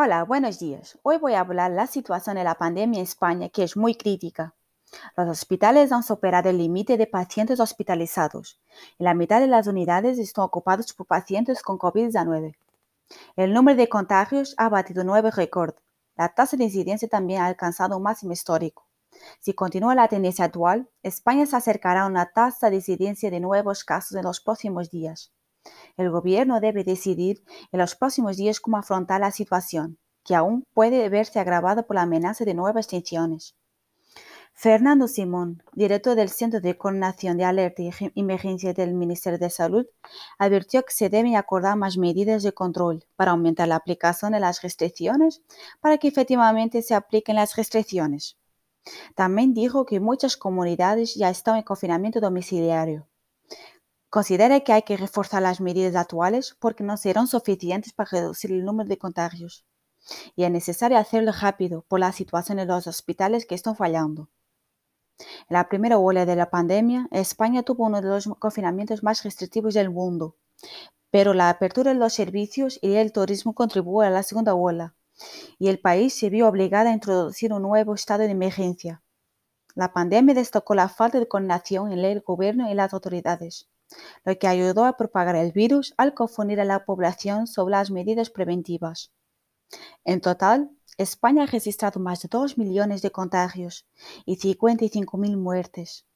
Hola, buenos días. Hoy voy a hablar de la situación de la pandemia en España, que es muy crítica. Los hospitales han superado el límite de pacientes hospitalizados y la mitad de las unidades están ocupadas por pacientes con COVID-19. El número de contagios ha batido nueve récord. La tasa de incidencia también ha alcanzado un máximo histórico. Si continúa la tendencia actual, España se acercará a una tasa de incidencia de nuevos casos en los próximos días. El gobierno debe decidir en los próximos días cómo afrontar la situación, que aún puede verse agravada por la amenaza de nuevas tensiones. Fernando Simón, director del Centro de Coordinación de Alerta y Emergencia del Ministerio de Salud, advirtió que se deben acordar más medidas de control para aumentar la aplicación de las restricciones para que efectivamente se apliquen las restricciones. También dijo que muchas comunidades ya están en confinamiento domiciliario. Considera que hay que reforzar las medidas actuales porque no serán suficientes para reducir el número de contagios. Y es necesario hacerlo rápido por la situación en los hospitales que están fallando. En la primera ola de la pandemia, España tuvo uno de los confinamientos más restrictivos del mundo, pero la apertura de los servicios y el turismo contribuyó a la segunda ola, y el país se vio obligado a introducir un nuevo estado de emergencia. La pandemia destacó la falta de coordinación entre el gobierno y las autoridades lo que ayudó a propagar el virus al confundir a la población sobre las medidas preventivas. En total, España ha registrado más de 2 millones de contagios y 55.000 muertes.